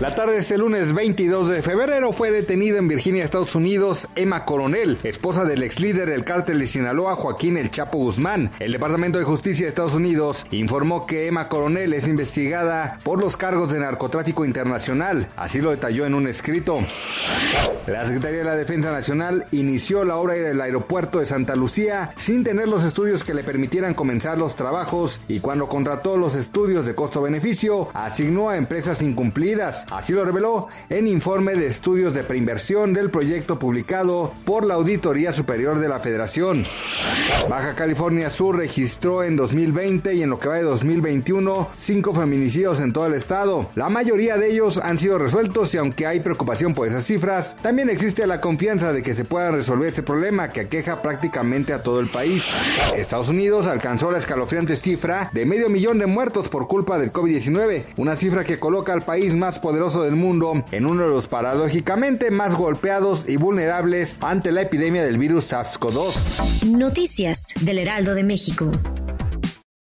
La tarde de este lunes 22 de febrero fue detenida en Virginia, Estados Unidos, Emma Coronel, esposa del ex líder del cártel de Sinaloa, Joaquín El Chapo Guzmán. El Departamento de Justicia de Estados Unidos informó que Emma Coronel es investigada por los cargos de narcotráfico internacional. Así lo detalló en un escrito. La Secretaría de la Defensa Nacional inició la obra del aeropuerto de Santa Lucía sin tener los estudios que le permitieran comenzar los trabajos y cuando contrató los estudios de costo-beneficio asignó a empresas incumplidas. Así lo reveló en informe de estudios de preinversión del proyecto publicado por la Auditoría Superior de la Federación. Baja California Sur registró en 2020 y en lo que va de 2021 cinco feminicidios en todo el estado. La mayoría de ellos han sido resueltos y aunque hay preocupación por esas cifras, también existe la confianza de que se pueda resolver este problema que aqueja prácticamente a todo el país. Estados Unidos alcanzó la escalofriante cifra de medio millón de muertos por culpa del COVID-19, una cifra que coloca al país más del mundo en uno de los paradójicamente más golpeados y vulnerables ante la epidemia del virus SARS-CoV-2. Noticias del Heraldo de México.